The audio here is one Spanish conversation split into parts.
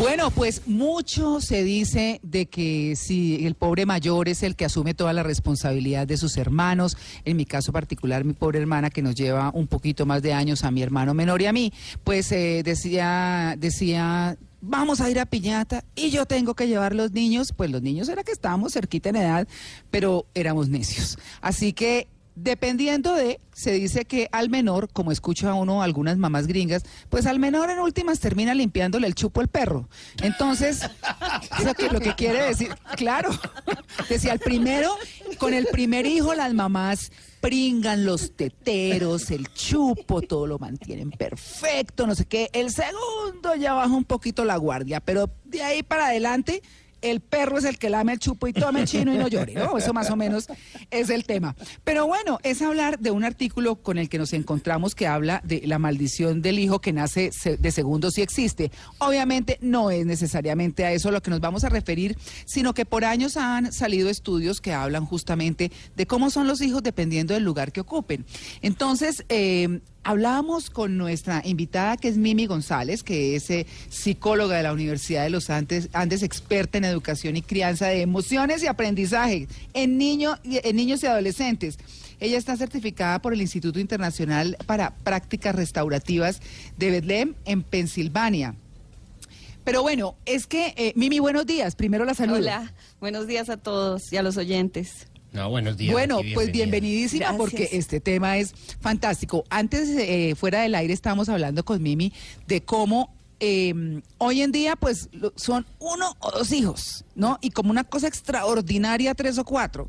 Bueno, pues mucho se dice de que si el pobre mayor es el que asume toda la responsabilidad de sus hermanos, en mi caso particular, mi pobre hermana que nos lleva un poquito más de años a mi hermano menor y a mí, pues eh, decía, decía, vamos a ir a piñata y yo tengo que llevar los niños, pues los niños era que estábamos cerquita en edad, pero éramos necios. Así que Dependiendo de, se dice que al menor, como escucha uno algunas mamás gringas, pues al menor en últimas termina limpiándole el chupo el perro. Entonces, eso que lo que quiere decir, claro, decía el primero, con el primer hijo las mamás pringan los teteros, el chupo, todo lo mantienen perfecto, no sé qué. El segundo ya baja un poquito la guardia, pero de ahí para adelante el perro es el que lame el chupo y tome chino y no llore, ¿no? Eso más o menos es el tema. Pero bueno, es hablar de un artículo con el que nos encontramos que habla de la maldición del hijo que nace de segundo si existe. Obviamente no es necesariamente a eso lo que nos vamos a referir, sino que por años han salido estudios que hablan justamente de cómo son los hijos dependiendo del lugar que ocupen. Entonces, eh, Hablábamos con nuestra invitada que es Mimi González, que es eh, psicóloga de la Universidad de los Andes, Andes, experta en educación y crianza de emociones y aprendizaje en, niño, en niños y adolescentes. Ella está certificada por el Instituto Internacional para Prácticas Restaurativas de Bethlehem en Pensilvania. Pero bueno, es que, eh, Mimi, buenos días. Primero la saludo. Hola, buenos días a todos y a los oyentes. No, buenos días. Bueno, pues bienvenidísima porque este tema es fantástico. Antes, eh, fuera del aire, estábamos hablando con Mimi de cómo em, hoy en día, pues son uno o dos hijos, ¿no? Y como una cosa extraordinaria, tres o cuatro.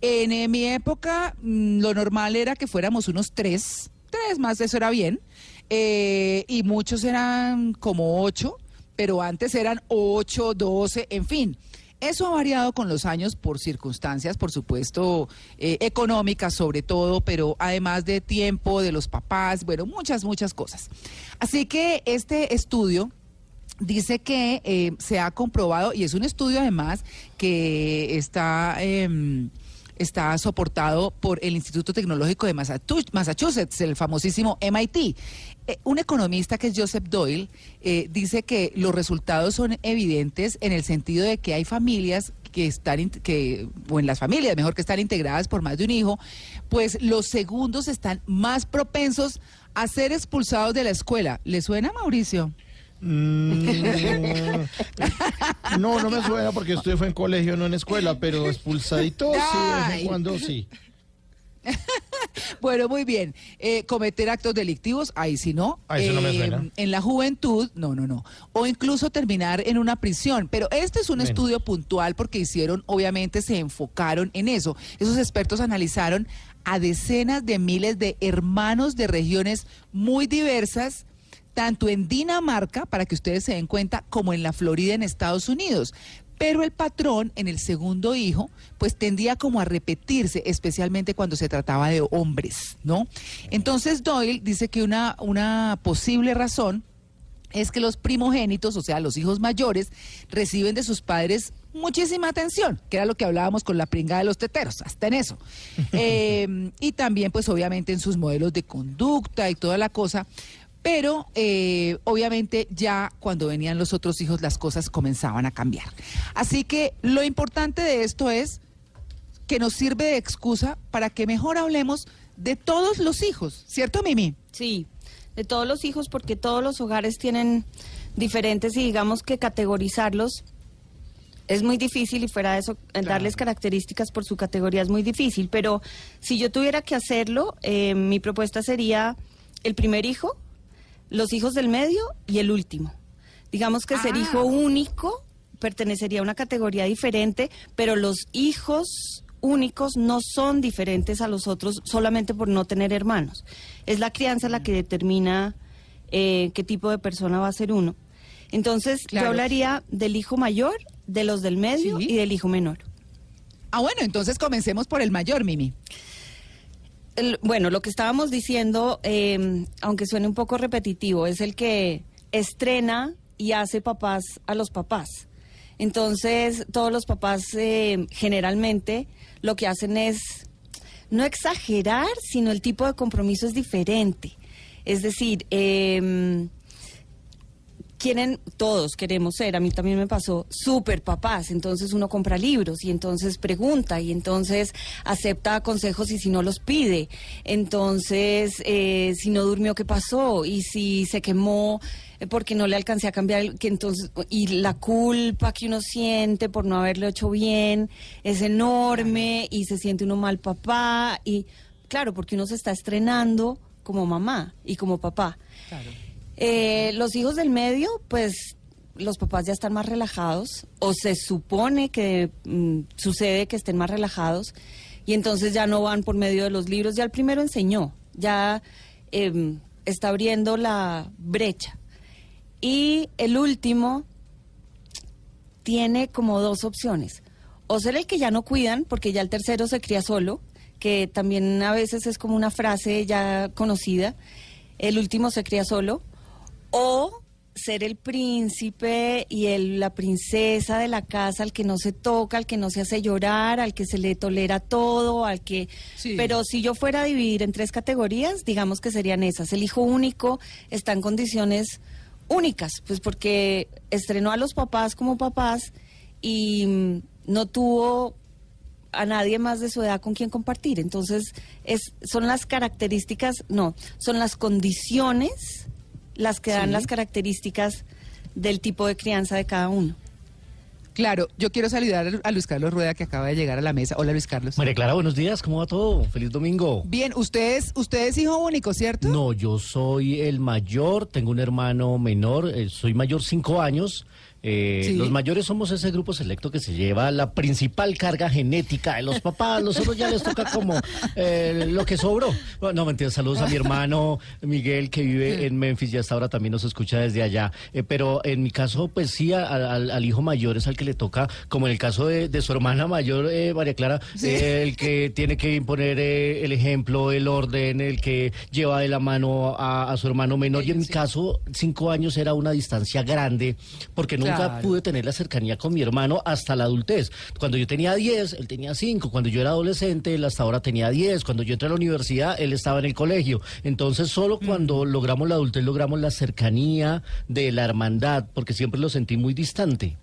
En eh, mi época, mm, lo normal era que fuéramos unos tres, tres más, eso era bien. Eh, y muchos eran como ocho, pero antes eran ocho, doce, en fin. Eso ha variado con los años por circunstancias, por supuesto, eh, económicas sobre todo, pero además de tiempo, de los papás, bueno, muchas, muchas cosas. Así que este estudio dice que eh, se ha comprobado, y es un estudio además que está... Em, está soportado por el Instituto Tecnológico de Massachusetts, el famosísimo MIT. Eh, un economista que es Joseph Doyle eh, dice que los resultados son evidentes en el sentido de que hay familias que están, que, o en las familias, mejor que están integradas por más de un hijo, pues los segundos están más propensos a ser expulsados de la escuela. ¿Le suena, Mauricio? Mm, no, no me suena porque estuve fue en colegio, no en escuela, pero expulsadito sí, de vez en cuando sí. bueno, muy bien. Eh, cometer actos delictivos, ahí sí no. Ahí no me suena. Em, en la juventud, no, no, no. O incluso terminar en una prisión. Pero este es un estudio puntual porque hicieron, obviamente, se enfocaron en eso. Esos expertos analizaron a decenas de miles de hermanos de regiones muy diversas tanto en Dinamarca, para que ustedes se den cuenta, como en la Florida en Estados Unidos. Pero el patrón en el segundo hijo, pues tendía como a repetirse, especialmente cuando se trataba de hombres, ¿no? Entonces Doyle dice que una, una posible razón es que los primogénitos, o sea, los hijos mayores, reciben de sus padres muchísima atención, que era lo que hablábamos con la pringa de los teteros, hasta en eso. Eh, y también, pues obviamente, en sus modelos de conducta y toda la cosa, pero eh, obviamente ya cuando venían los otros hijos las cosas comenzaban a cambiar. Así que lo importante de esto es que nos sirve de excusa para que mejor hablemos de todos los hijos, ¿cierto Mimi? Sí, de todos los hijos porque todos los hogares tienen diferentes y digamos que categorizarlos es muy difícil y fuera de eso, darles características por su categoría es muy difícil, pero si yo tuviera que hacerlo, eh, mi propuesta sería el primer hijo, los hijos del medio y el último. Digamos que ser hijo ah. único pertenecería a una categoría diferente, pero los hijos únicos no son diferentes a los otros solamente por no tener hermanos. Es la crianza la que determina eh, qué tipo de persona va a ser uno. Entonces, Claro. yo hablaría del hijo mayor, de los del medio Sí. y del hijo menor. Ah, bueno, entonces comencemos por el mayor, Mimi. Bueno, lo que estábamos diciendo, eh, aunque suene un poco repetitivo, es el que estrena y hace papás a los papás. Entonces, todos los papás eh, generalmente lo que hacen es no exagerar, sino el tipo de compromiso es diferente. Es decir, eh, quieren, todos queremos ser, a mí también me pasó, súper papás, entonces uno compra libros y entonces pregunta y entonces acepta consejos y si no los pide, entonces eh, si no durmió, ¿qué pasó? Y si se quemó eh, porque no le alcancé a cambiar, el- que entonces, y la culpa que uno siente por no haberlo hecho bien es enorme y se siente uno mal papá y claro, porque uno se está estrenando como mamá y como papá. Eh, los hijos del medio, pues los papás ya están más relajados o se supone que mm, sucede que estén más relajados y entonces ya no van por medio de los libros. Ya el primero enseñó, ya em, está abriendo la brecha. Y el último tiene como dos opciones. O ser el que ya no cuidan, porque ya el tercero se cría solo, que también a veces es como una frase ya conocida, el último se cría solo, o ser el príncipe y el- la princesa de la casa, al que no se toca, al que no se hace llorar, al que se le tolera todo, al que... Sí. Pero si yo fuera a dividir en tres categorías, digamos que serían esas. El hijo único está en condiciones únicas, pues porque estrenó a los papás como papás y mm, no tuvo a nadie más de su edad con quien compartir. Entonces, es, son las características, no, son las condiciones las que dan Sí. las características del tipo de crianza de cada uno. Claro, yo quiero saludar a Luis Carlos Rueda que acaba de llegar a la mesa. Hola Luis Carlos. María Clara, buenos días, ¿cómo va todo? Feliz domingo. Bien, usted es, usted es hijo único, ¿cierto? No, yo soy el mayor, tengo un hermano menor, eh, soy mayor cinco años. Eh, Sí. Los mayores somos ese grupo selecto que se lleva la principal carga genética de los papás. Los otros ya les toca como eh, lo que sobró. Bueno, no, mentira, saludos a mi hermano Miguel que vive en Memphis y hasta ahora también nos escucha desde allá. Eh, pero en mi caso, pues sí, a- a- al, hijo mayor es al que le toca, como en el caso de, de su hermana mayor, eh, María Clara, Sí. el que tiene que imponer eh, el ejemplo, el orden, el que lleva de la mano a, a su hermano menor. y en mi caso, cinco años era una distancia grande, porque nunca Claro. pude tener la cercanía con mi hermano hasta la adultez. Cuando yo tenía 10, él tenía 5. Cuando yo era adolescente, él hasta ahora tenía 10. Cuando yo entré a la universidad, él estaba en el colegio. Entonces, solo cuando logramos la adultez, logramos la cercanía de la hermandad, porque siempre lo sentí muy distante.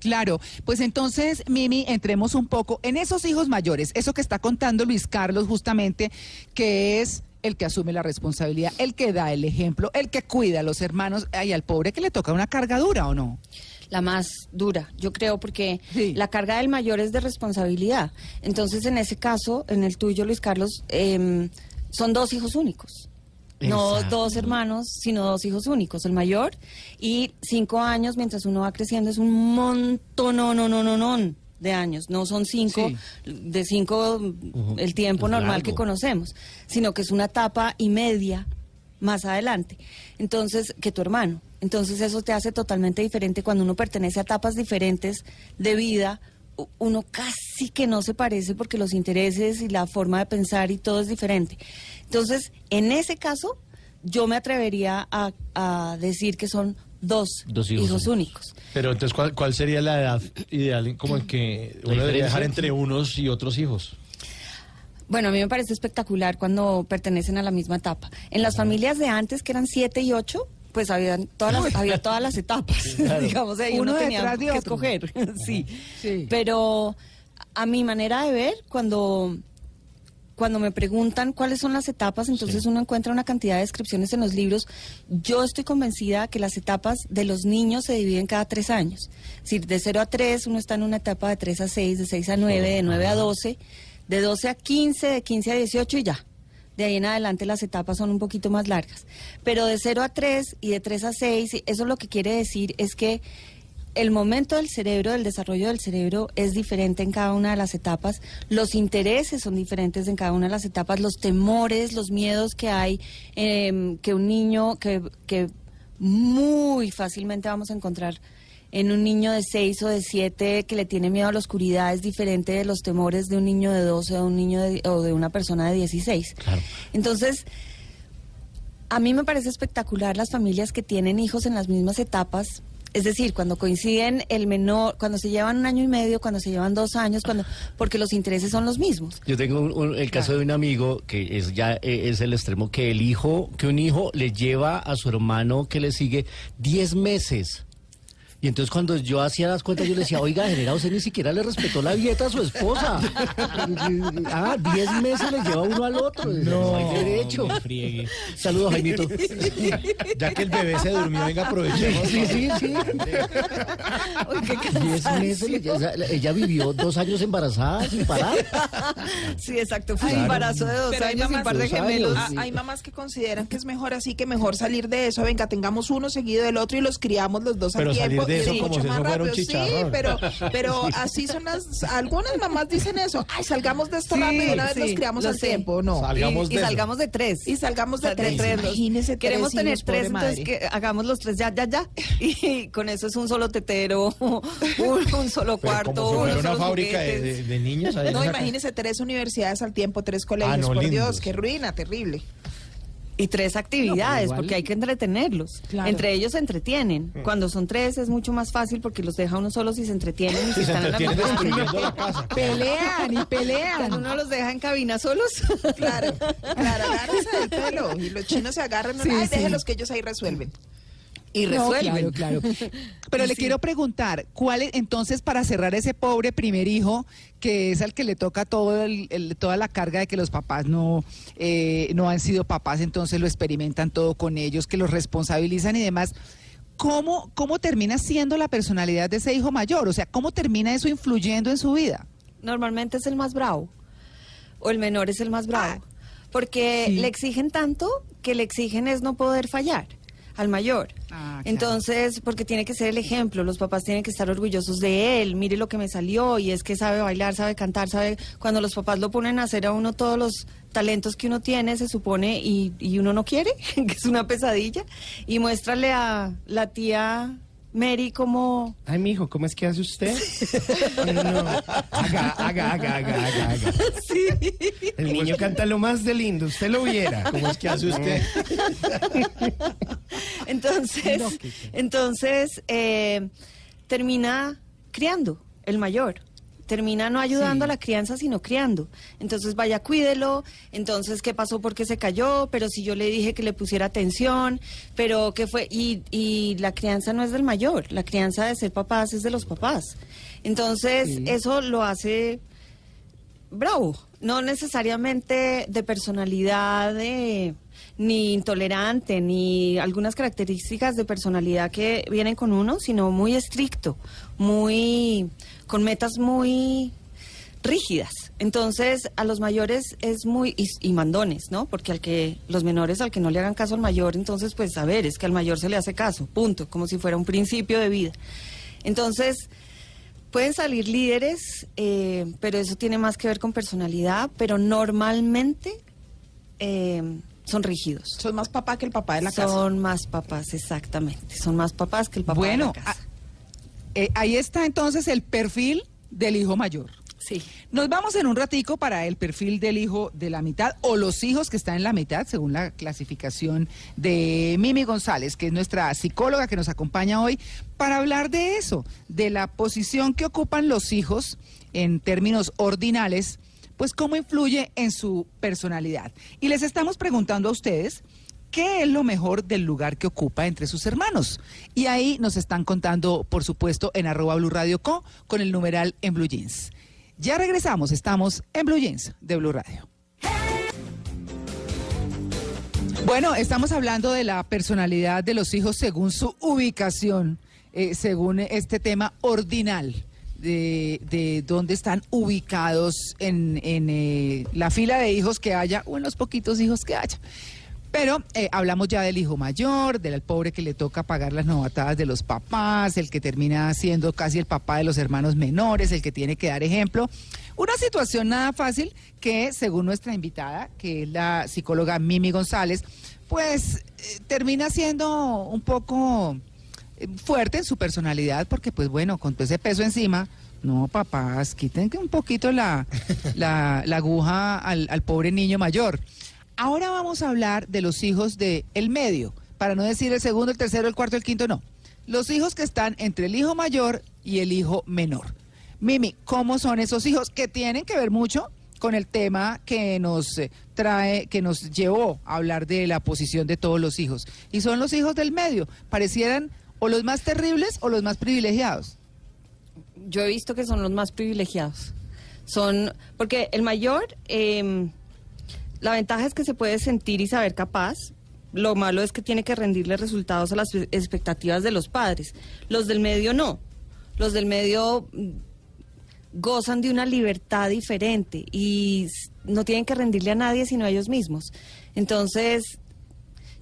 Claro, pues entonces, Mimi, entremos un poco en esos hijos mayores, eso que está contando Luis Carlos justamente, que es el que asume la responsabilidad, el que da el ejemplo, el que cuida a los hermanos, y al pobre que le toca una carga dura, ¿o no? La más dura, yo creo, porque Sí. la carga del mayor es de responsabilidad. Entonces, en ese caso, en el tuyo, Luis Carlos, em, son dos hijos únicos. No dos hermanos, sino dos hijos únicos. El mayor y cinco años, mientras uno va creciendo, es un montón, no, no, no, no, no, de años. No son cinco, de cinco el tiempo Es normal largo. que conocemos, sino que es una etapa y media más adelante. Entonces, que tu hermano. Entonces, eso te hace totalmente diferente cuando uno pertenece a etapas diferentes de vida. Uno casi que no se parece porque los intereses y la forma de pensar y todo es diferente. Entonces, en ese caso, yo me atrevería a, a decir que son dos, Dos hijos hijos, únicos. Pero entonces, ¿cuál, cuál sería la edad ideal como en que uno debería dejar entre unos y otros hijos? Bueno, a mí me parece espectacular cuando pertenecen a la misma etapa. En las familias de antes, que eran siete y ocho, pues había todas las, había todas las etapas, digamos, ahí uno, Uno tenía detrás de que otro. escoger, sí. Sí. Pero a mi manera de ver, cuando cuando me preguntan cuáles son las etapas, entonces uno encuentra una cantidad de descripciones en los libros. Yo estoy convencida que las etapas de los niños se dividen cada tres años. Es decir, de 0 a 3 uno está en una etapa de 3 a 6, de 6 a 9, de 9 a 12, de 12 a 15, de 15 a 18 y ya. De ahí en adelante las etapas son un poquito más largas. Pero de 0 a 3 y de 3 a 6, eso lo que quiere decir es que el momento del cerebro, del desarrollo del cerebro es diferente en cada una de las etapas, los intereses son diferentes en cada una de las etapas, los temores, los miedos que hay, em, que un niño, que, que muy fácilmente vamos a encontrar en un niño de 6 o de 7 que le tiene miedo a la oscuridad es diferente de los temores de un niño de 12 o de, un niño de- o de una persona de 16. Claro. Entonces, a mí me parece espectacular las familias que tienen hijos en las mismas etapas. Es decir, cuando coinciden el menor, cuando se llevan un año y medio, cuando se llevan dos años, cuando porque los intereses son los mismos. Yo tengo un- un- el caso de un amigo que es ya eh, es el extremo que el hijo, que un hijo le lleva a su hermano que le sigue 10 meses. Y entonces cuando yo hacía las cuentas yo le decía, oiga, general, usted ni siquiera le respetó la dieta a su esposa. ah, 10 meses le lleva uno al otro. No, hay derecho. Saludos, Jaimito. Ya que el bebé se durmió, venga, aprovechemos. Sí, sí, sí. Uy, qué 10 cansancio. meses, le- o sea, ella vivió dos años embarazada sin parar. Sí, exacto. Fue un embarazo de dos Pero años y un mamás- par de años. gemelos. Hay mamás que consideran que es mejor así, que mejor salir de eso. Venga, tengamos uno seguido del otro y los criamos los dos Pero al tiempo. De eso es como mucho si más eso fuera un rápido. Sí, pero, pero así son las. Algunas mamás dicen eso. Ay, salgamos de esto Sí, rápido y una vez sí, los criamos al sé. tiempo. No. Salgamos y, de salgamos de tres. Y salgamos de tres. los- Imagínese tres Queremos tener hijos, tres, entonces que hagamos los tres ya, ya, ya. Y con eso es un solo tetero, un, un solo Pero cuarto, como si fuera unos una fábrica de, juguetes. de- de niños. No, imagínese tres universidades al tiempo, tres colegios. Ah, no, por lindos. Dios, qué ruina, terrible. Y tres actividades, igual- porque hay que entretenerlos. Claro. Entre ellos se entretienen. Cuando son tres es mucho más fácil porque los deja uno solos y se entretienen. Y si están en la casa. Pelean y Cuando pelean. uno los deja en cabina solos. Claro, claro, agárrense del pelo. Y los chinos se agarran. Sí, Ay, sí. déjenlos que ellos ahí resuelven. Y No, resuelven. claro, claro. Pero le quiero preguntar, ¿cuál es, entonces, para cerrar ese pobre primer hijo, que es al que le toca todo el- el- toda la carga de que los papás no, eh, no han sido papás, entonces lo experimentan todo con ellos, que los responsabilizan y demás, ¿cómo, ¿cómo termina siendo la personalidad de ese hijo mayor? O sea, ¿cómo termina eso influyendo en su vida? Normalmente es el más bravo. O el menor es el más bravo. Porque Sí. le exigen tanto que le exigen es no poder fallar al mayor. Ah, claro. Entonces, porque tiene que ser el ejemplo, los papás tienen que estar orgullosos de él, mire lo que me salió y es que sabe bailar, sabe cantar, sabe, cuando los papás lo ponen a hacer a uno todos los talentos que uno tiene, se supone, y, y uno no quiere, que es una pesadilla, y muéstrale a la tía Mary como Ay, mijo, ¿cómo es que hace usted? No, haga, haga, haga, haga, haga, haga. El niño canta lo más de lindo, usted lo viera. ¿Cómo es que hace usted? Entonces, entonces eh, termina criando el mayor. Termina no ayudando a la crianza, sino criando. Entonces, vaya, cuídelo. Entonces, ¿qué pasó? ¿Por qué se cayó? Pero si yo le dije que le pusiera atención, pero ¿qué fue? Y, y la crianza no es del mayor. La crianza de ser papás es de los papás. Entonces, eso lo hace bravo, no necesariamente de personalidad eh, ni intolerante, ni algunas características de personalidad que vienen con uno, sino muy estricto, muy con metas muy rígidas. Entonces, a los mayores es muy y, y mandones, ¿no? Porque al que los menores al que no le hagan caso al mayor, entonces pues a ver, es que al mayor se le hace caso, punto, como si fuera un principio de vida. Entonces, Pueden salir líderes, eh, pero eso tiene más que ver con personalidad, pero normalmente eh, son rígidos. Son más papá que el papá de la casa. Son más papás, exactamente. Son más papás que el papá bueno, de la casa. ah, eh, ahí está entonces el perfil del hijo mayor. Sí. Nos vamos en un ratico para el perfil del hijo de la mitad o los hijos que están en la mitad, según la clasificación de Mimi González, que es nuestra psicóloga que nos acompaña hoy, para hablar de eso, de la posición que ocupan los hijos en términos ordinales, pues cómo influye en su personalidad. Y les estamos preguntando a ustedes. ¿Qué es lo mejor del lugar que ocupa entre sus hermanos? Y ahí nos están contando, por supuesto, en arroba Blue Radio Co con el numeral en Blue Jeans. Ya regresamos, estamos en Blue Jeans de Blue Radio. Bueno, estamos hablando de la personalidad de los hijos según su ubicación, eh, según este tema ordinal, de, de dónde están ubicados en, en, eh, la fila de hijos que haya o en los poquitos hijos que haya. Pero eh, hablamos ya del hijo mayor, del pobre que le toca pagar las novatadas de los papás, el que termina siendo casi el papá de los hermanos menores, el que tiene que dar ejemplo. Una situación nada fácil que, según nuestra invitada, que es la psicóloga Mimi González, pues eh, termina siendo un poco eh, fuerte en su personalidad, porque pues bueno, con todo ese peso encima, no papás, quiten un poquito la, la, la aguja al, al pobre niño mayor. Ahora vamos a hablar de los hijos de el medio, para no decir el segundo, el tercero, el cuarto, el quinto, no. Los hijos que están entre el hijo mayor y el hijo menor. Mimi, ¿cómo son esos hijos que tienen que ver mucho con el tema que nos eh, trae, que nos llevó a hablar de la posición de todos los hijos? Y son los hijos del medio. Parecieran o los más terribles o los más privilegiados. Yo he visto que son los más privilegiados. Son, porque el mayor, eh, la ventaja es que se puede sentir y saber capaz. Lo malo es que tiene que rendirle resultados a las expectativas de los padres. Los del medio no. Los del medio mm, gozan de una libertad diferente y no tienen que rendirle a nadie sino a ellos mismos. Entonces,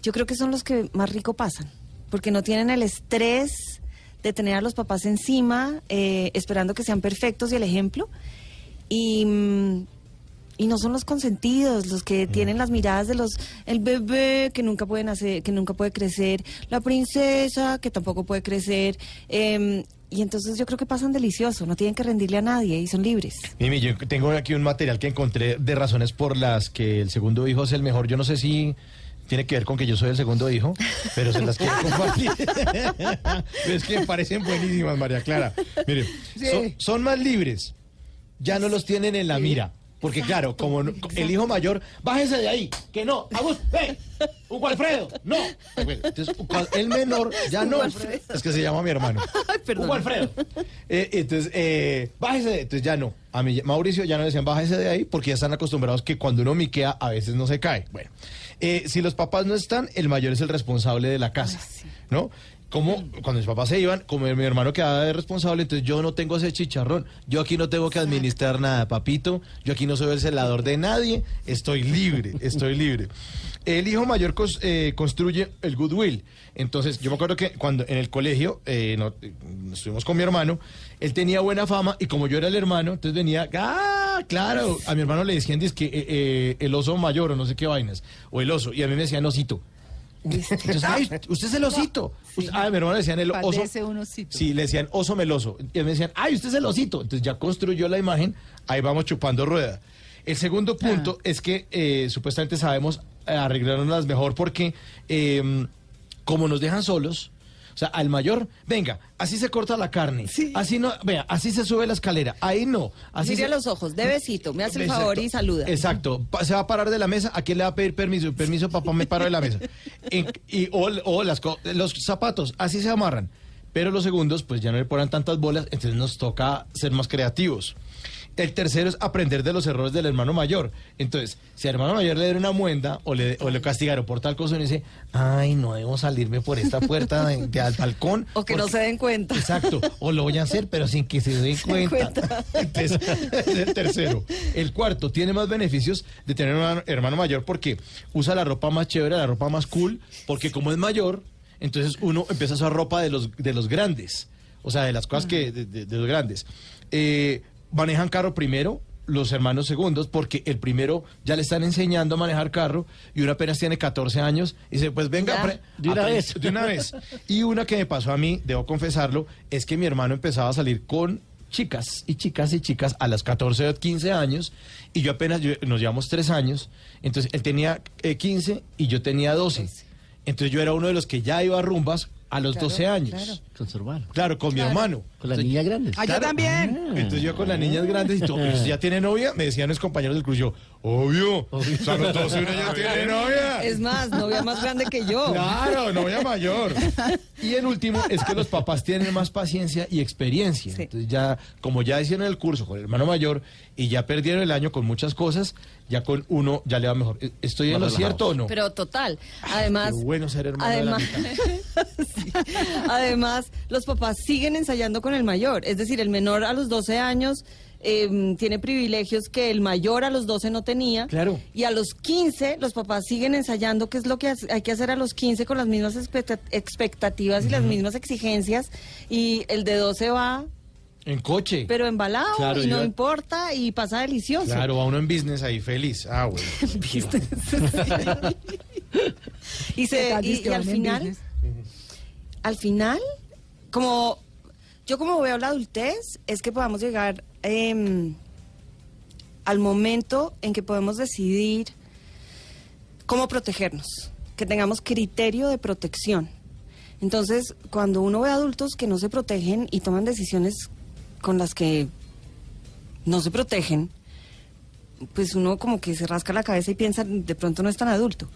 yo creo que son los que más rico pasan, porque no tienen el estrés de tener a los papás encima, eh, esperando que sean perfectos y el ejemplo. Y, mm, y no son los consentidos, los que tienen las miradas de los el bebé que nunca pueden hacer, que nunca puede crecer, la princesa que tampoco puede crecer. em, y entonces yo creo que pasan delicioso, no tienen que rendirle a nadie y son libres. Mimi, yo tengo aquí un material que encontré de razones por las que el segundo hijo es el mejor. Yo no sé si tiene que ver con que yo soy el segundo hijo, pero se las quiero compartir. es que me parecen buenísimas, María Clara. Mire, Sí. son, son más libres. Ya no los tienen en la mira. Porque claro, como no- el hijo mayor, bájese de ahí, que no, Agus, ven, Hugo Alfredo, no. Entonces, cua- el menor ya no, es que se llama mi hermano. Hugo Alfredo. Eh, entonces, eh, bájese, de- entonces ya no. A mí, Mauricio ya no decían bájese de ahí porque ya están acostumbrados que cuando uno miquea a veces no se cae. Bueno, eh, si los papás no están, el mayor es el responsable de la casa, ¿no? Como cuando mis papás se iban, como mi hermano quedaba de responsable, entonces yo no tengo ese chicharrón. Yo aquí no tengo que administrar nada, papito. Yo aquí no soy el celador de nadie. Estoy libre, estoy libre. El hijo mayor eh, construye el goodwill. Entonces, yo me acuerdo que cuando en el colegio eh, no- eh, estuvimos con mi hermano, él tenía buena fama y como yo era el hermano, entonces venía, ah, claro, a mi hermano le decían que eh, el oso mayor o no sé qué vainas, o el oso, y a mí me decían osito. Entonces, ay, usted es el osito. Ah, a mi hermano le decían el oso. Parece un osito. Sí, le decían oso meloso. Y me decían, ay, usted es el osito. Entonces ya construyó la imagen, ahí vamos chupando rueda. El segundo punto es que eh, supuestamente sabemos eh, arreglárnoslas mejor porque eh, como nos dejan solos, o sea, al mayor, venga, así se corta la carne, así no, vea, así se sube la escalera, ahí no, así Mire se- a los ojos, de besito, me hace el Exacto. favor y saluda. Exacto. Se va a parar de la mesa. ¿A quién le va a pedir permiso? Permiso, papá, me paro de la mesa. Y, o o las, co- los zapatos, así se amarran. Pero los segundos, pues ya no le ponen tantas bolas, entonces nos toca ser más creativos. El tercero es aprender de los errores del hermano mayor. Entonces, si al hermano mayor le dieron una muenda o le, o le castigaron por tal cosa, uno dice, ay, no debo salirme por esta puerta de, de al balcón. O que no se den cuenta. Exacto, o lo voy a hacer, pero sin que se den cuenta. Entonces, es el tercero. El cuarto tiene más beneficios de tener un hermano mayor porque usa la ropa más chévere, la ropa más cool, porque como es mayor, entonces uno empieza a usar ropa de los, de los grandes, o sea, de las cosas que, de, de- de los grandes. Eh, manejan carro primero. Los hermanos segundos, porque el primero ya le están enseñando a manejar carro y uno apenas tiene 14 años y dice, pues venga, Ya. De una vez. de una vez. Y una que me pasó a mí, debo confesarlo, es que mi hermano empezaba a salir con chicas y chicas y chicas a las 14 o 15 años y yo apenas, yo- nos llevamos tres años, entonces él tenía eh, 15 y yo tenía 12. Entonces yo era uno de los que ya iba a rumbas a los 12 años. Claro, Con su hermano. con mi hermano. Con las niñas grandes. Ah, yo también. entonces yo con las niñas grandes y todo, ¿y usted ya tiene novia? Me decían los compañeros del cruz, yo, obvio, o sea, a los 12 uno ya tiene novia. Es más, novia más grande que yo. Claro, novia mayor. Y el último es que los papás tienen más paciencia y experiencia. Sí. Entonces ya, como ya hicieron el curso con el hermano mayor y ya perdieron el año con muchas cosas, ya con uno ya le va mejor. ¿Estoy en lo cierto o no? Pero total, además... Qué bueno ser hermano de la además, Sí. Además, los papás siguen ensayando con el mayor. Es decir, el menor a los 12 años eh, tiene privilegios que el mayor a los 12 no tenía. Claro. Y a los 15 los papás siguen ensayando qué es lo que hace- hay que hacer a los 15 con las mismas expecta- expectativas y las mismas exigencias. Y el de 12 va, En coche. pero embalado Claro, y no yo- importa y pasa delicioso. Claro, a uno en business ahí feliz. Ah, bueno. Y, se, y, al final, business. Al final, como yo como veo la adultez, es que podamos llegar em, al momento en que podemos decidir cómo protegernos, que tengamos criterio de protección. Entonces, cuando uno ve adultos que no se protegen y toman decisiones con las que no se protegen, pues uno como que se rasca la cabeza y piensa, de pronto no es tan adulto.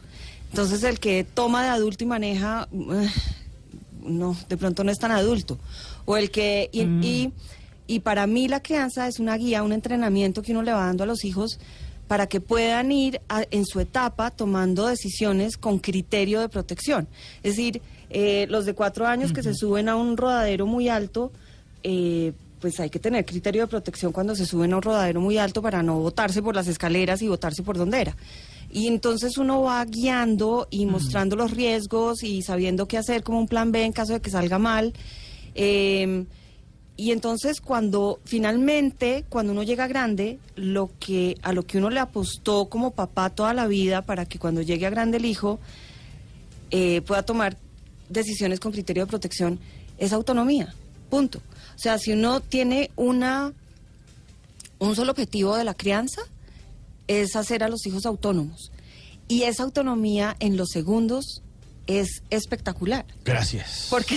Entonces el que toma de adulto y maneja, no, de pronto no es tan adulto. O el que, y, y, y para mí la crianza es una guía, un entrenamiento que uno le va dando a los hijos para que puedan ir a- en su etapa tomando decisiones con criterio de protección. Es decir, eh, los de cuatro años que se suben a un rodadero muy alto, eh, pues hay que tener criterio de protección cuando se suben a un rodadero muy alto para no botarse por las escaleras y botarse por donde era. Y entonces uno va guiando y mostrando los riesgos y sabiendo qué hacer como un plan B en caso de que salga mal. Eh, y entonces cuando finalmente, cuando uno llega grande, lo que a lo que uno le apostó como papá toda la vida para que cuando llegue a grande el hijo eh, pueda tomar decisiones con criterio de protección es autonomía. Punto. O sea, si uno tiene una un solo objetivo de la crianza es hacer a los hijos autónomos. Y esa autonomía en los segundos es espectacular. Gracias. Porque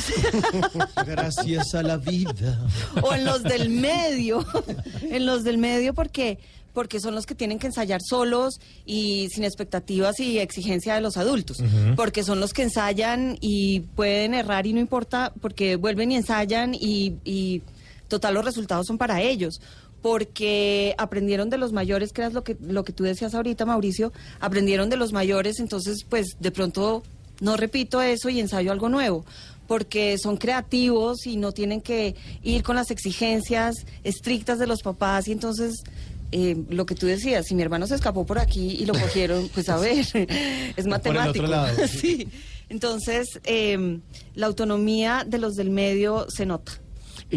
Gracias a la vida. o en los del medio, en los del medio porque porque son los que tienen que ensayar solos y sin expectativas y exigencia de los adultos, porque son los que ensayan y pueden errar y no importa, porque vuelven y ensayan y, y total los resultados son para ellos, porque aprendieron de los mayores, que era lo que, lo que tú decías ahorita, Mauricio, aprendieron de los mayores, entonces pues de pronto no repito eso y ensayo algo nuevo, porque son creativos y no tienen que ir con las exigencias estrictas de los papás y entonces... eh, lo que tú decías, si mi hermano se escapó por aquí y lo cogieron, pues a ver, es matemático. otro lado. sí. Entonces, eh, la autonomía de los del medio se nota.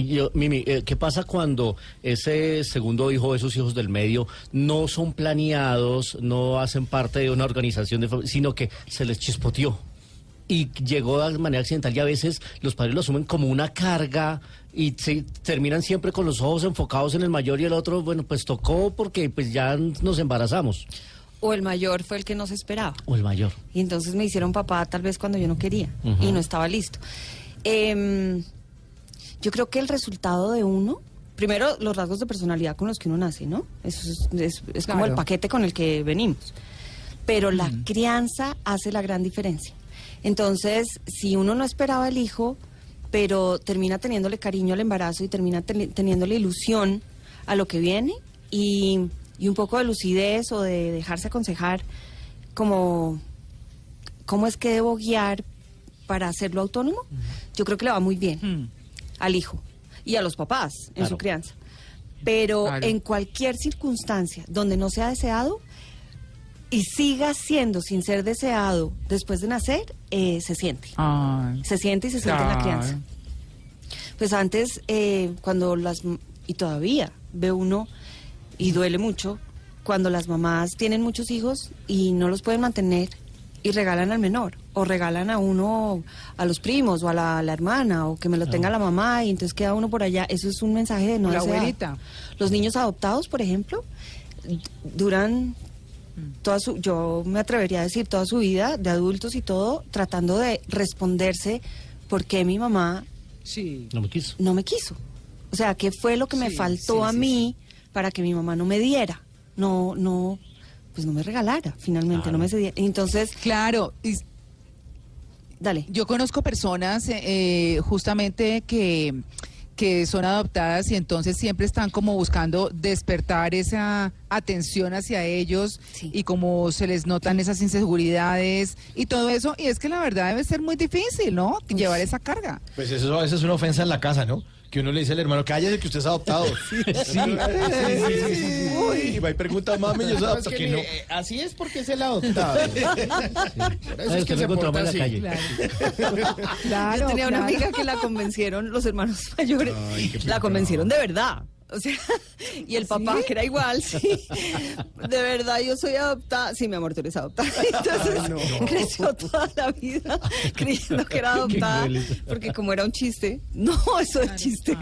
Yo, Mimi, eh, ¿qué pasa cuando ese segundo hijo, esos hijos del medio, no son planeados, no hacen parte de una organización, de, sino que se les chispoteó? Y llegó de manera accidental y a veces los padres lo asumen como una carga y se terminan siempre con los ojos enfocados en el mayor y el otro, bueno, pues tocó porque pues ya nos embarazamos. O el mayor fue el que no se esperaba. O el mayor. Y entonces me hicieron papá tal vez cuando yo no quería y no estaba listo. Em, yo creo que el resultado de uno, primero los rasgos de personalidad con los que uno nace, ¿no? Eso es, es- es como Claro. el paquete con el que venimos. Pero la crianza hace la gran diferencia. Entonces, si uno no esperaba el hijo, pero termina teniéndole cariño al embarazo y termina teni- teniéndole ilusión a lo que viene y, y un poco de lucidez o de dejarse aconsejar como cómo es que debo guiar para hacerlo autónomo, yo creo que le va muy bien al hijo y a los papás en Claro. su crianza. Pero Claro. en cualquier circunstancia donde no sea deseado y siga siendo sin ser deseado después de nacer, eh, se siente. Ay, Se siente y se siente en la crianza. Pues antes, eh, cuando las, y todavía ve uno, y duele mucho, cuando las mamás tienen muchos hijos y no los pueden mantener y regalan al menor, o regalan a uno, a los primos, o a la, a la hermana, o que me lo tenga la mamá, y entonces queda uno por allá. Eso es un mensaje de no la deseado. abuelita. Los niños adoptados, por ejemplo, duran toda su, yo me atrevería a decir toda su vida de adultos y todo, tratando de responderse por qué mi mamá Sí. No me quiso. no me quiso. O sea, ¿qué fue lo que me faltó sí, a sí, mí para que mi mamá no me diera? No, no, pues no me regalara, finalmente, no me cediera. Entonces, Claro, y dale. Yo conozco personas eh, justamente que, que son adoptadas y entonces siempre están como buscando despertar esa atención hacia ellos Sí. y como se les notan esas inseguridades y todo eso. Y es que la verdad debe ser muy difícil, ¿no? Llevar esa carga. Pues eso a veces es una ofensa en la casa, ¿no? Que uno le dice al hermano, cállese que usted es adoptado. Sí, sí, sí, sí. Uy, va y pregunta, mami, yo soy adoptado. que no. eh, así es porque es el adoptado. Por eso Ay, es que se encontró porta en la así. calle. Claro, Yo tenía una amiga que la convencieron los hermanos mayores. la convencieron de verdad. O sea, y el papá, que era igual, sí. De verdad, yo soy adoptada. Sí, mi amor, tú eres adoptada. Entonces, creció toda la vida creyendo que era adoptada. eso. Porque como era un chiste. No, eso es chiste.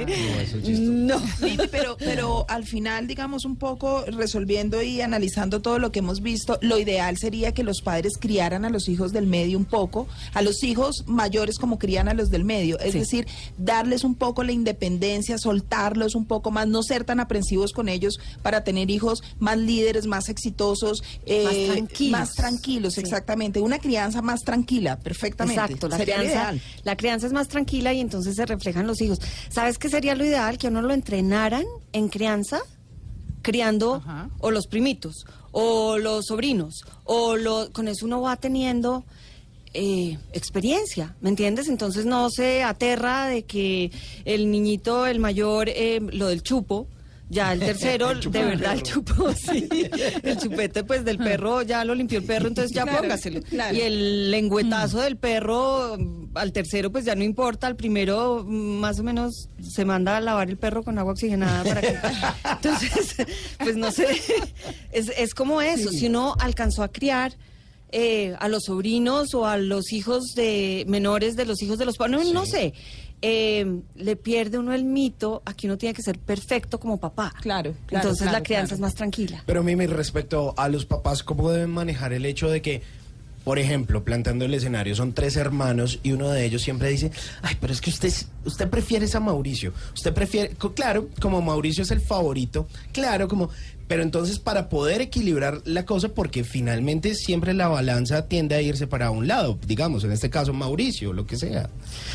No. Vivi, pero, pero al final, digamos, un poco resolviendo y analizando todo lo que hemos visto, lo ideal sería que los padres criaran a los hijos del medio un poco, a los hijos mayores como crían a los del medio. Es Sí. decir, darles un poco la independencia, soltarlos un poco más, no ser tan aprensivos con ellos para tener hijos más líderes, más exitosos, eh, Más tranquilos. más tranquilos, Sí. exactamente. Una crianza más tranquila, perfectamente. Exacto, la Sería crianza, ideal. la crianza es más tranquila y entonces se reflejan los hijos. ¿Sabes qué sería lo ideal? Que uno lo entrenaran en crianza, criando Ajá. o los primitos, o los sobrinos, o lo, con eso uno va teniendo eh, experiencia, ¿me entiendes? Entonces no se aterra de que el niñito, el mayor, eh, lo del chupo, ya el tercero, de verdad, el chupo, sí. El chupete, pues, del perro, ya lo limpió el perro, entonces ya Claro, póngaselo. claro. Y el lengüetazo del perro, mm, al tercero, pues ya no importa. Al primero, mm, más o menos, se manda a lavar el perro con agua oxigenada para que. Entonces, pues no sé. Es, es como eso. Si uno alcanzó a criar. Eh, a los sobrinos o a los hijos de menores de los hijos de los padres, no, no sé, eh, le pierde uno el mito a que uno tiene que ser perfecto como papá. Claro, claro, Entonces claro, la crianza claro. es más tranquila. Pero Mimi, respecto a los papás, ¿cómo deben manejar el hecho de que, por ejemplo, planteando el escenario, son tres hermanos y uno de ellos siempre dice, ay, pero es que usted, usted prefiere a Mauricio, usted prefiere, claro, como Mauricio es el favorito, claro, como, pero entonces para poder equilibrar la cosa, porque finalmente siempre la balanza tiende a irse para un lado, digamos, en este caso Mauricio, lo que sea.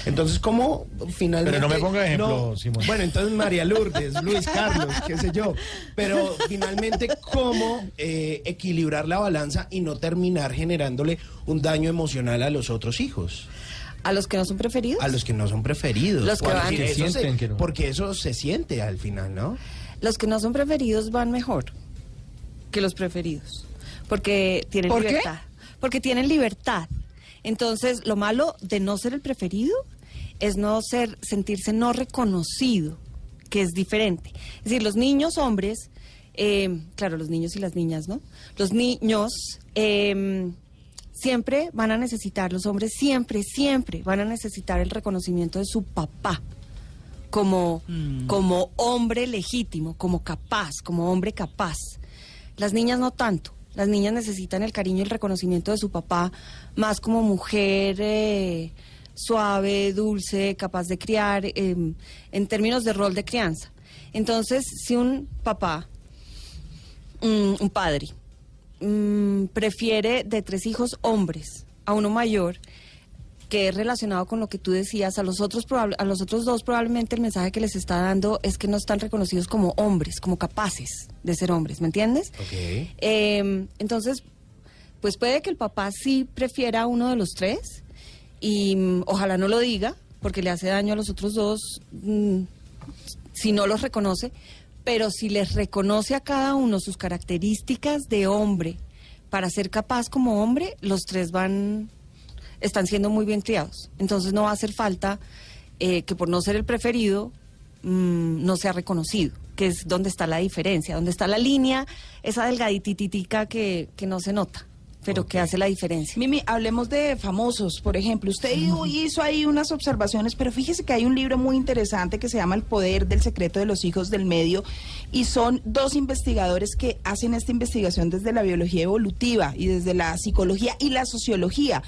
Entonces, ¿cómo finalmente... Pero no me ponga ejemplo, No, Simón. Bueno, entonces María Lourdes, Luis Carlos, qué sé yo. Pero finalmente, ¿cómo eh, equilibrar la balanza y no terminar generándole un daño emocional a los otros hijos? A los que no son preferidos. A los que no son preferidos. Los que van- Que eso se- sienten que no. Porque eso se siente al final, ¿no? Los que no son preferidos van mejor que los preferidos. Porque tienen ¿Por qué? libertad. Porque tienen libertad. Entonces, lo malo de no ser el preferido es no ser, sentirse no reconocido, que es diferente. Es decir, los niños hombres, eh, claro, los niños y las niñas, ¿no? Los niños eh, siempre van a necesitar, los hombres siempre, siempre van a necesitar el reconocimiento de su papá como, como hombre legítimo, como capaz, como hombre capaz. Las niñas no tanto. Las niñas necesitan el cariño y el reconocimiento de su papá más como mujer eh, suave, dulce, capaz de criar, eh, en términos de rol de crianza. Entonces, si un papá, mm, un padre, mm, prefiere de tres hijos hombres a uno mayor, que es relacionado con lo que tú decías, a los otros probable- a los otros dos probablemente el mensaje que les está dando es que no están reconocidos como hombres, como capaces de ser hombres, ¿me entiendes? Ok. Eh, entonces, pues puede que el papá sí prefiera a uno de los tres y mm, ojalá no lo diga porque le hace daño a los otros dos mm, si no los reconoce, pero si les reconoce a cada uno sus características de hombre para ser capaz como hombre, los tres van están siendo muy bien criados. Entonces no va a hacer falta eh, que por no ser el preferido mm, no sea reconocido, que es donde está la diferencia, donde está la línea, esa delgadititica que, que no se nota, pero que hace la diferencia. Mimi, hablemos de famosos, por ejemplo. Usted hizo ahí unas observaciones, pero fíjese que hay un libro muy interesante que se llama El poder del secreto de los hijos del medio y son dos investigadores que hacen esta investigación desde la biología evolutiva y desde la psicología y la sociología.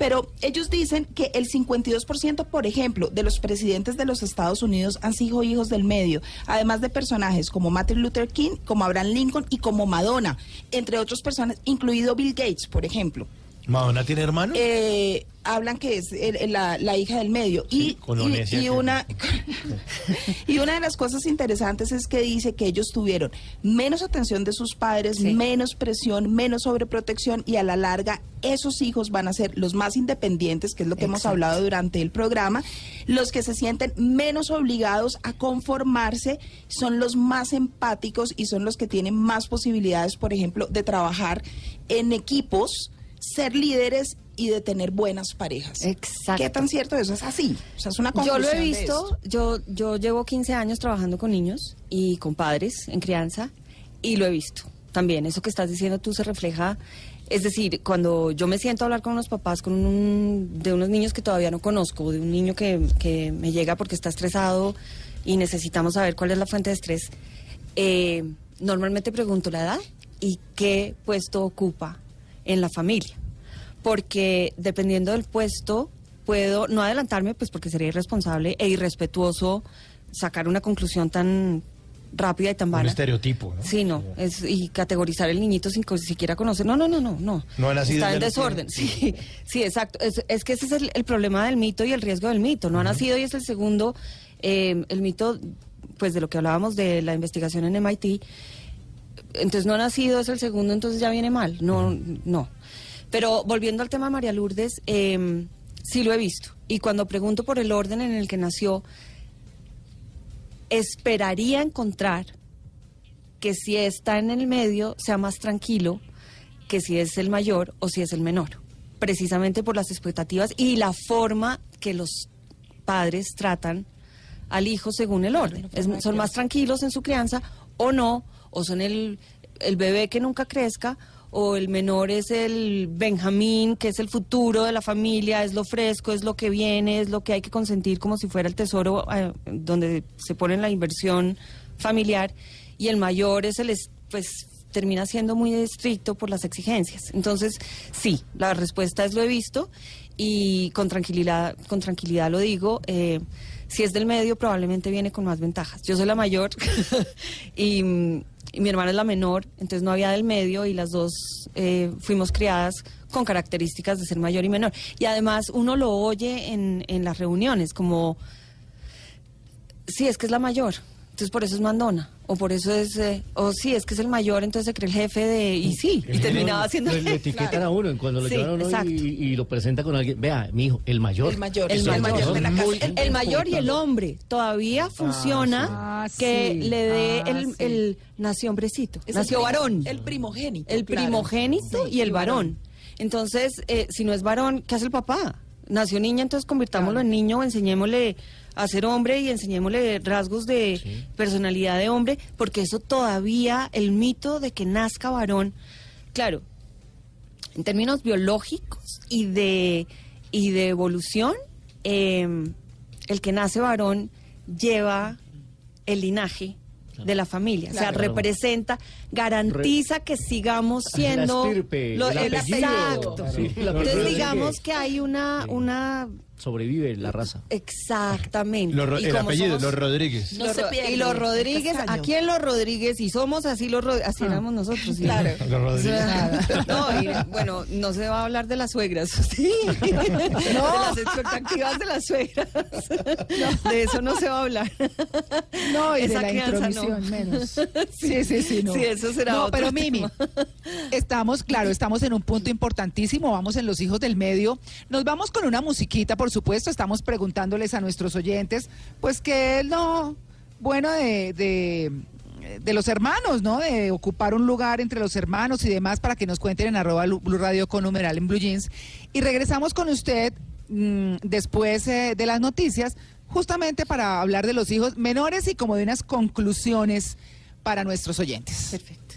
Pero ellos dicen que el 52%, por ejemplo, de los presidentes de los Estados Unidos han sido hijos del medio, además de personajes como Martin Luther King, como Abraham Lincoln y como Madonna, entre otras personas, incluido Bill Gates, por ejemplo. ¿Madonna tiene hermanos? Eh, hablan que es el- el- la, la hija del medio. y, y- una, y una de las cosas interesantes es que dice que ellos tuvieron menos atención de sus padres, Sí. menos presión, menos sobreprotección y a la larga esos hijos van a ser los más independientes, que es lo que hemos hablado durante el programa, los que se sienten menos obligados a conformarse, son los más empáticos y son los que tienen más posibilidades, por ejemplo, de trabajar en equipos, ser líderes y de tener buenas parejas. Exacto. ¿Qué tan cierto eso es así? O sea, es una Yo lo he visto, yo, yo llevo 15 años trabajando con niños y con padres en crianza y lo he visto. También eso que estás diciendo tú se refleja, es decir, cuando yo me siento a hablar con unos papás con un, de unos niños que todavía no conozco, de un niño que, que me llega porque está estresado y necesitamos saber cuál es la fuente de estrés, eh, normalmente pregunto la edad y qué puesto ocupa en la familia porque dependiendo del puesto puedo no adelantarme, pues porque sería irresponsable e irrespetuoso sacar una conclusión tan rápida y tan Un vana. estereotipo, ¿no? Sí, no, es, y categorizar el niñito sin co- siquiera conocer. No, no, no, no, no. No ha nacido, Está en desorden. Sí, sí, exacto. Es, es que ese es el, el problema del mito y el riesgo del mito. No ha nacido y es el segundo, eh, el mito, pues de lo que hablábamos de la investigación en MIT. Entonces no ha nacido, es el segundo, entonces ya viene mal. No, no. Pero volviendo al tema de María Lourdes, eh, sí lo he visto. Y cuando pregunto por el orden en el que nació, esperaría encontrar que si está en el medio sea más tranquilo que si es el mayor o si es el menor, precisamente por las expectativas y la forma que los padres tratan al hijo según el orden. Son más tranquilos en su crianza o no, o son el, el bebé que nunca crezca, o el menor es el Benjamín, que es el futuro de la familia, es lo fresco, es lo que viene, es lo que hay que consentir como si fuera el tesoro eh, donde se pone la inversión familiar, y el mayor es el, es- pues termina siendo muy estricto por las exigencias. Entonces, sí, la respuesta es lo he visto y con tranquilidad, con tranquilidad lo digo. eh, si es del medio, probablemente viene con más ventajas. Yo soy la mayor y, y mi hermana es la menor, entonces no había del medio y las dos eh, fuimos criadas con características de ser mayor y menor. Y además uno lo oye en, en las reuniones como, sí, es que es la mayor, entonces por eso es mandona, o por eso es, eh, o sí, es que es el mayor, entonces se cree el jefe de, y sí, y terminaba siendo... Le, le etiquetan a uno cuando lo Sí, llevan a uno exacto. y, y lo presenta con alguien. Vea, mi hijo, el mayor. El mayor, El sí, mayor. de la casa. El, el mayor y el hombre todavía funciona Ah, que sí. le dé Ah, el, sí. el nació hombrecito, Es nació el primo- varón. El primogénito. El claro. primogénito Sí, y el varón. Entonces, eh, si no es varón, ¿qué hace el papá? Nació niña, entonces convirtámoslo en niño, enseñémosle a ser hombre y enseñémosle rasgos de personalidad de hombre, porque eso todavía, el mito de que nazca varón, claro, en términos biológicos y de, y de evolución, eh, el que nace varón lleva el linaje de la familia, o sea, Claro. representa, garantiza que sigamos La siendo estirpe, lo- el apellido. exacto. Sí, Entonces digamos que hay una, una Sobrevive la raza. exactamente. Los ro- Y el como apellido, somos- los Rodríguez. No los se y los Rodríguez, castaño. aquí en los Rodríguez, y somos así los así éramos nosotros. ¿sí? Claro. Los Rodríguez. No, y, bueno, no se va a hablar de las suegras, sí. De las expectativas de las suegras. De eso no se va a hablar. No, y de la crianza no. intromisión menos. Sí, sí, sí, no. Sí, eso será No, otro pero Mimi, estamos, claro, estamos en un punto importantísimo, vamos en los hijos del medio. Nos vamos con una musiquita, por supuesto, estamos preguntándoles a nuestros oyentes, pues que lo bueno de, de, los hermanos, ¿no? De ocupar un lugar entre los hermanos y demás para que nos cuenten en arroba Lu- Blue Radio con numeral en Blue Jeans. Y regresamos con usted mm, después eh, de las noticias, justamente para hablar de los hijos menores y como de unas conclusiones para nuestros oyentes. Perfecto.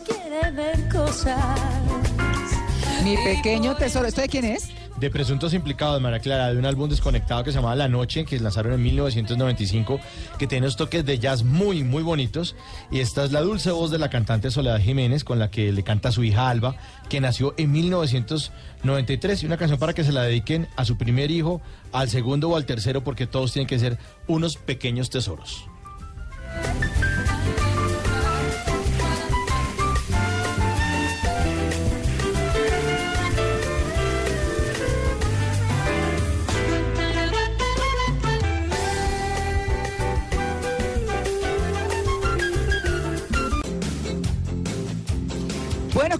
ver cosas. Mi pequeño tesoro, ¿esto de quién es? De presuntos implicados, María Clara, de un álbum desconectado que se llamaba La Noche, que lanzaron en 1995, que tiene unos toques de jazz muy, muy bonitos. Y esta es la dulce voz de la cantante Soledad Jiménez, con la que le canta a su hija Alba, que nació en 1993. Y una canción para que se la dediquen a su primer hijo, al segundo o al tercero, porque todos tienen que ser unos pequeños tesoros.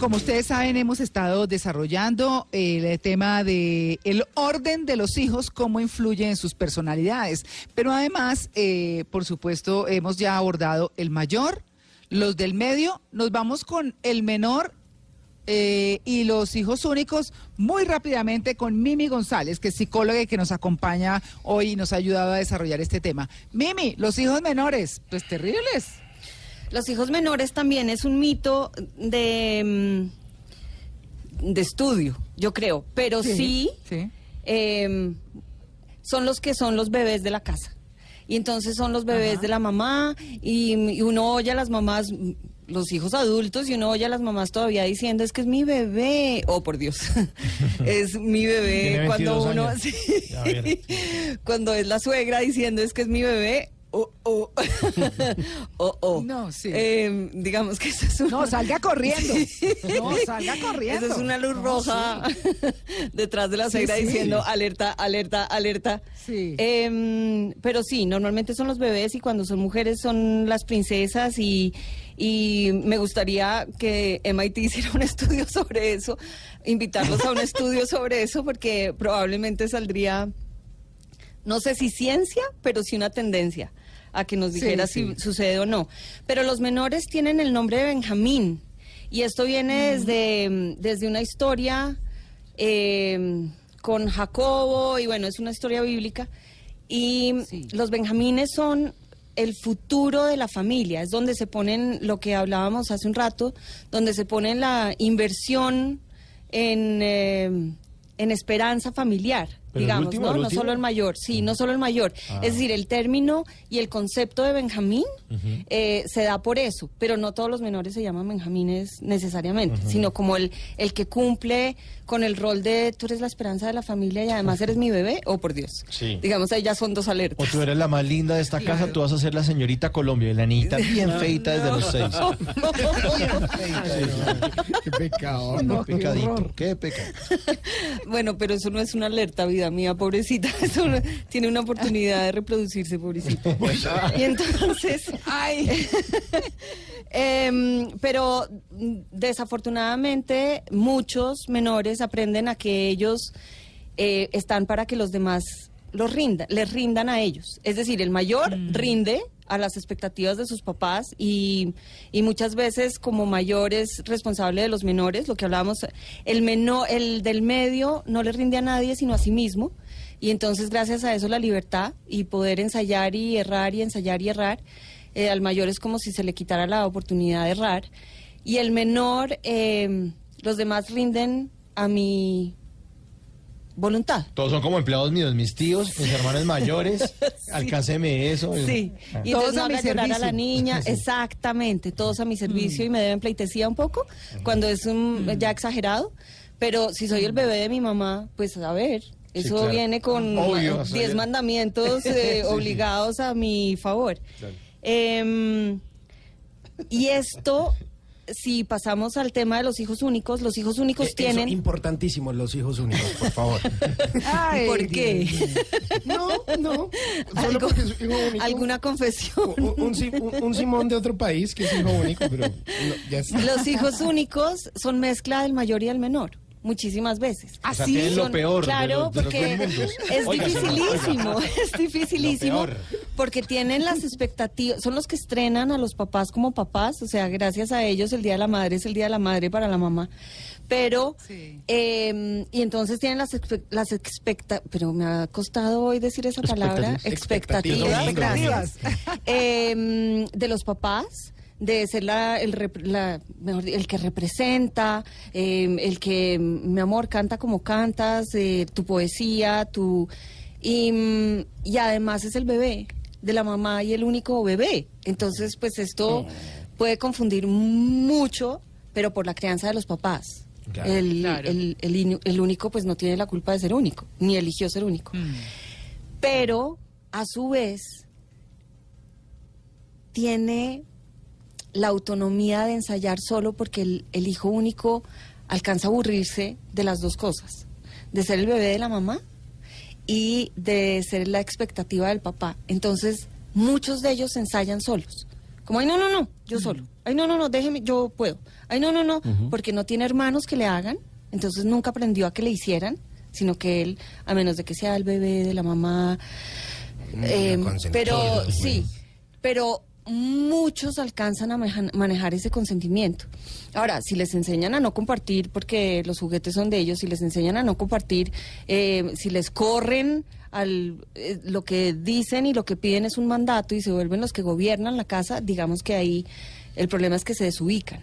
Como ustedes saben, hemos estado desarrollando el tema de el orden de los hijos, cómo influye en sus personalidades. Pero además, eh, por supuesto, hemos ya abordado el mayor, los del medio, nos vamos con el menor eh, y los hijos únicos muy rápidamente con Mimi González, que es psicóloga y que nos acompaña hoy y nos ha ayudado a desarrollar este tema. Mimi, los hijos menores, pues terribles. Los hijos menores también es un mito de, mm, de estudio, yo creo, pero sí, sí. em, son los que son los bebés de la casa. Y entonces son los bebés de la mamá y, y uno oye a las mamás, los hijos adultos, y uno oye a las mamás todavía diciendo, es que es mi bebé. Oh, por Dios, es mi bebé. Cuando 22 uno, sí. Cuando es la suegra diciendo, es que es mi bebé. Oh, oh. oh, oh. No, sí. Eh, digamos que eso es un... No, salga corriendo. No, salga corriendo. Eso es una luz No, roja detrás de la Sí, suegra sí. diciendo alerta, alerta, alerta. Sí. Em, pero sí, normalmente son los bebés y cuando son mujeres son las princesas y, y me gustaría que MIT hiciera un estudio sobre eso, invitarlos a un estudio sobre eso porque probablemente saldría, no sé si ciencia, pero sí una tendencia a que nos Sí, dijera sí. si sucede o no. Pero los menores tienen el nombre de Benjamín y esto viene desde, desde una historia eh, con Jacobo y bueno, es una historia bíblica y Sí. los Benjamines son el futuro de la familia, es donde se ponen lo que hablábamos hace un rato, donde se pone la inversión en, eh, en esperanza familiar. ¿Pero el digamos, último, ¿no? No último? solo el mayor, sí, no solo el mayor. Ah. Es decir, el término y el concepto de Benjamín eh, se da por eso, pero no todos los menores se llaman Benjamines necesariamente, sino como el, el que cumple con el rol de tú eres la esperanza de la familia y además eres mi bebé, oh por Dios. Sí. Digamos, ahí ya son dos O alertas. tú eres la más linda de esta casa, tú vas a ser la señorita Colombia, y la niñita bien feita desde los seis. Qué pecado. No, Qué qué pecadito, horror. qué pecado. Bueno, pero eso no es una alerta, vida mía, pobrecita. Eso no- tiene una oportunidad de reproducirse, pobrecita. Y entonces, Ay. Em, pero mm, desafortunadamente muchos menores aprenden a que ellos eh, están para que los demás los rindan, les rindan a ellos. Es decir, el mayor rinde a las expectativas de sus papás y, y muchas veces como mayor es responsable de los menores, lo que hablábamos, el menor, el del medio no le rinde a nadie sino a sí mismo. Y entonces gracias a eso la libertad y poder ensayar y errar y ensayar y errar, eh, al mayor es como si se le quitara la oportunidad de errar. Y el menor, eh, los demás rinden a mi voluntad. Todos son como empleados míos, mis tíos, mis hermanos mayores, alcánceme eso. Sí, Ah. y Todos entonces no a mi llorar a la servicio. niña, exactamente, todos a mi servicio y me deben pleitesía un poco cuando es un, ya exagerado, pero si soy el bebé de mi mamá, pues a ver, eso claro. viene con Obvio, ma- o sea, 10 ya- mandamientos eh, obligados a mi favor. Em, y esto, si pasamos al tema de los hijos únicos, los hijos únicos Eh, eso, tienen... importantísimo, los hijos únicos, por favor. Ay, ¿Por qué? No, no. Solo porque es hijo único. ¿Alguna confesión? Un, un- un si- un- un Simón de otro país que es hijo único, pero no, ya está. Los hijos únicos son mezcla del mayor y del menor. Muchísimas veces. O sea, ¿Así? tienen lo Son- peor de Claro, los- de los porque es Oiga, dificilísimo, es dificilísimo, Lo peor. porque tienen las expectativas, son los que estrenan a los papás como papás, o sea, gracias a ellos el Día de la Madre es el Día de la Madre para la mamá, pero, Sí. eh, y entonces tienen las, expe- las expectativas, pero me ha costado hoy decir esa palabra, Expectativas. expectativas, Eh, de los papás, de ser la, el, rep- la- el que representa, eh, el que, mm, mi amor, canta como cantas, eh, tu poesía, tu... Y, mm, y además es el bebé de la mamá y el único bebé. Entonces, pues esto puede confundir mucho, pero por la crianza de los papás. Claro. el, Claro. el, el único pues no tiene la culpa de ser único, ni eligió ser único. Pero a su vez tiene la autonomía de ensayar solo porque el, el hijo único alcanza a aburrirse de las dos cosas, de ser el bebé de la mamá y de ser la expectativa del papá. Entonces, muchos de ellos ensayan solos. Como, ay, no, no, no, yo solo. Ay, no, no, no, déjeme, yo puedo. Ay, no, no, no, porque no tiene hermanos que le hagan. Entonces, nunca aprendió a que le hicieran, sino que él, a menos de que sea el bebé de la mamá. eh, consentido, pero, pues. sí, pero muchos alcanzan a maneja- manejar ese consentimiento. Ahora, si les enseñan a no compartir, porque los juguetes son de ellos, si les enseñan a no compartir, eh, si les corren al eh, lo que dicen y lo que piden es un mandato y se vuelven los que gobiernan la casa, digamos que ahí el problema es que se desubican.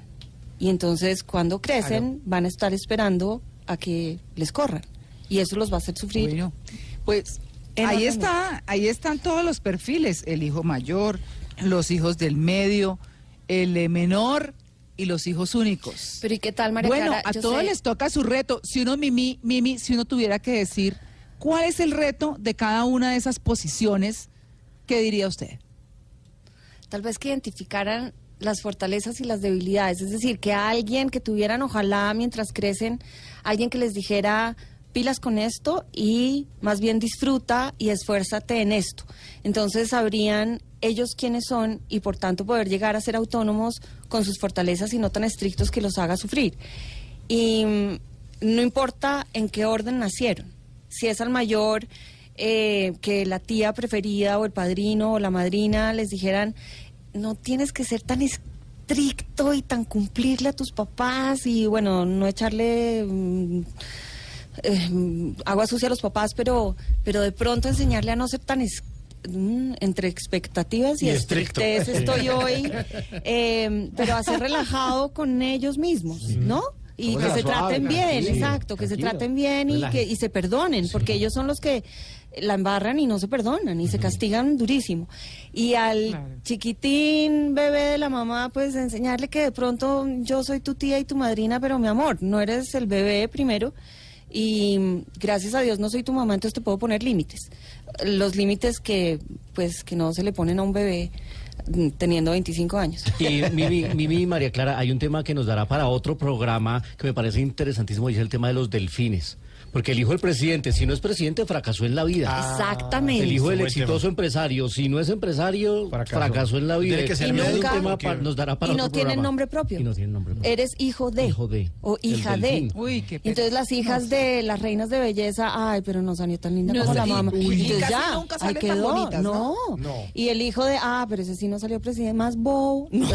Y entonces cuando crecen van a estar esperando a que les corran. Y eso los va a hacer sufrir. Bueno, pues ahí está, ahí están todos los perfiles, el hijo mayor, los hijos del medio, el eh, menor y los hijos únicos. Pero ¿y qué tal, María bueno, Clara? a Yo todos sé- les toca su reto. Si uno, Mimi, Mimi, si uno tuviera que decir cuál es el reto de cada una de esas posiciones, ¿qué diría usted? tal vez que identificaran las fortalezas y las debilidades, es decir, que alguien que tuvieran, ojalá mientras crecen, alguien que les dijera pilas con esto y más bien disfruta y esfuérzate en esto. Entonces sabrían ellos quiénes son y por tanto poder llegar a ser autónomos con sus fortalezas y no tan estrictos que los haga sufrir. Y mm, no importa en qué orden nacieron, si es al mayor, eh, que la tía preferida o el padrino o la madrina les dijeran, no tienes que ser tan estricto y tan cumplirle a tus papás y bueno, no echarle mm, eh, agua sucia a los papás, pero, pero de pronto enseñarle a no ser tan... es- mm, entre expectativas y, Y estrictez estoy hoy, eh, pero a ser relajado con ellos mismos, ¿no? Y que se suave, traten bien, exacto, que se traten bien y que y se perdonen, porque ellos son los que la embarran y no se perdonan y se castigan durísimo. Y al Claro. chiquitín bebé de la mamá, pues enseñarle que de pronto yo soy tu tía y tu madrina, pero mi amor, no eres el bebé primero y gracias a Dios no soy tu mamá, entonces te puedo poner límites. Los límites que pues que no se le ponen a un bebé mm, teniendo 25 años. Y Mimi, Mimi y María Clara, hay un tema que nos dará para otro programa que me parece interesantísimo y es el tema de los delfines. Porque el hijo del presidente, si no es presidente, fracasó en la vida. Exactamente. el hijo del exitoso tema. empresario, si no es empresario, Fracasó. fracasó, en la vida. Tiene que Y nunca- tema pa- nos dará para y no programa. nombre propio. Y no tienen nombre propio. Eres hijo de. Hijo de. O hija de. Uy, qué Y Entonces las hijas de las reinas de belleza, ay, pero no salió tan linda No como la mamá. uy. Entonces Casi ya, nunca ahí quedó. bonitas, ¿no? No. Y el hijo de, ah, pero ese sí no salió presidente, más bow. No,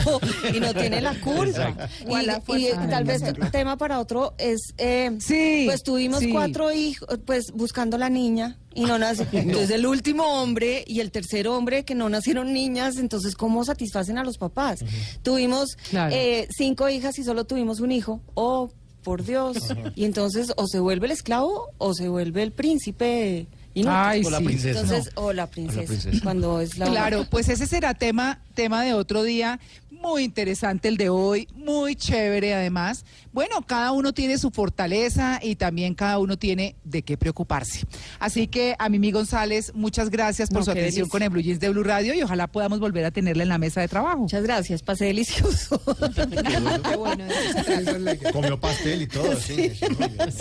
y no tiene la curva. O a la Y, tal vez tema para otro es, eh, Sí, pues tuvimos sí. cuatro hijos, pues buscando la niña y no nació. Entonces el último hombre y el tercer hombre que no nacieron niñas, entonces ¿cómo satisfacen a los papás? Tuvimos Claro. eh, cinco hijas y solo tuvimos un hijo. Oh, por Dios. Y entonces o se vuelve el esclavo o se vuelve el príncipe. inútil. Ay, O la sí. princesa. Entonces, o la princesa, princesa. cuando es la Claro, pues ese será tema, tema de otro día. Muy interesante el de hoy, muy chévere además. Bueno, cada uno tiene su fortaleza y también cada uno tiene de qué preocuparse. Así que a Mimi González, muchas gracias por No, su atención delicia. con el Blue Jeans de Blue Radio y ojalá podamos volver a tenerla en la mesa de trabajo. Muchas gracias, pasé delicioso. Qué bueno. Comió pastel y todo, sí.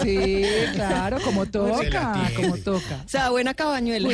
sí, claro, como toca, como toca. o sea, buena cabañuela.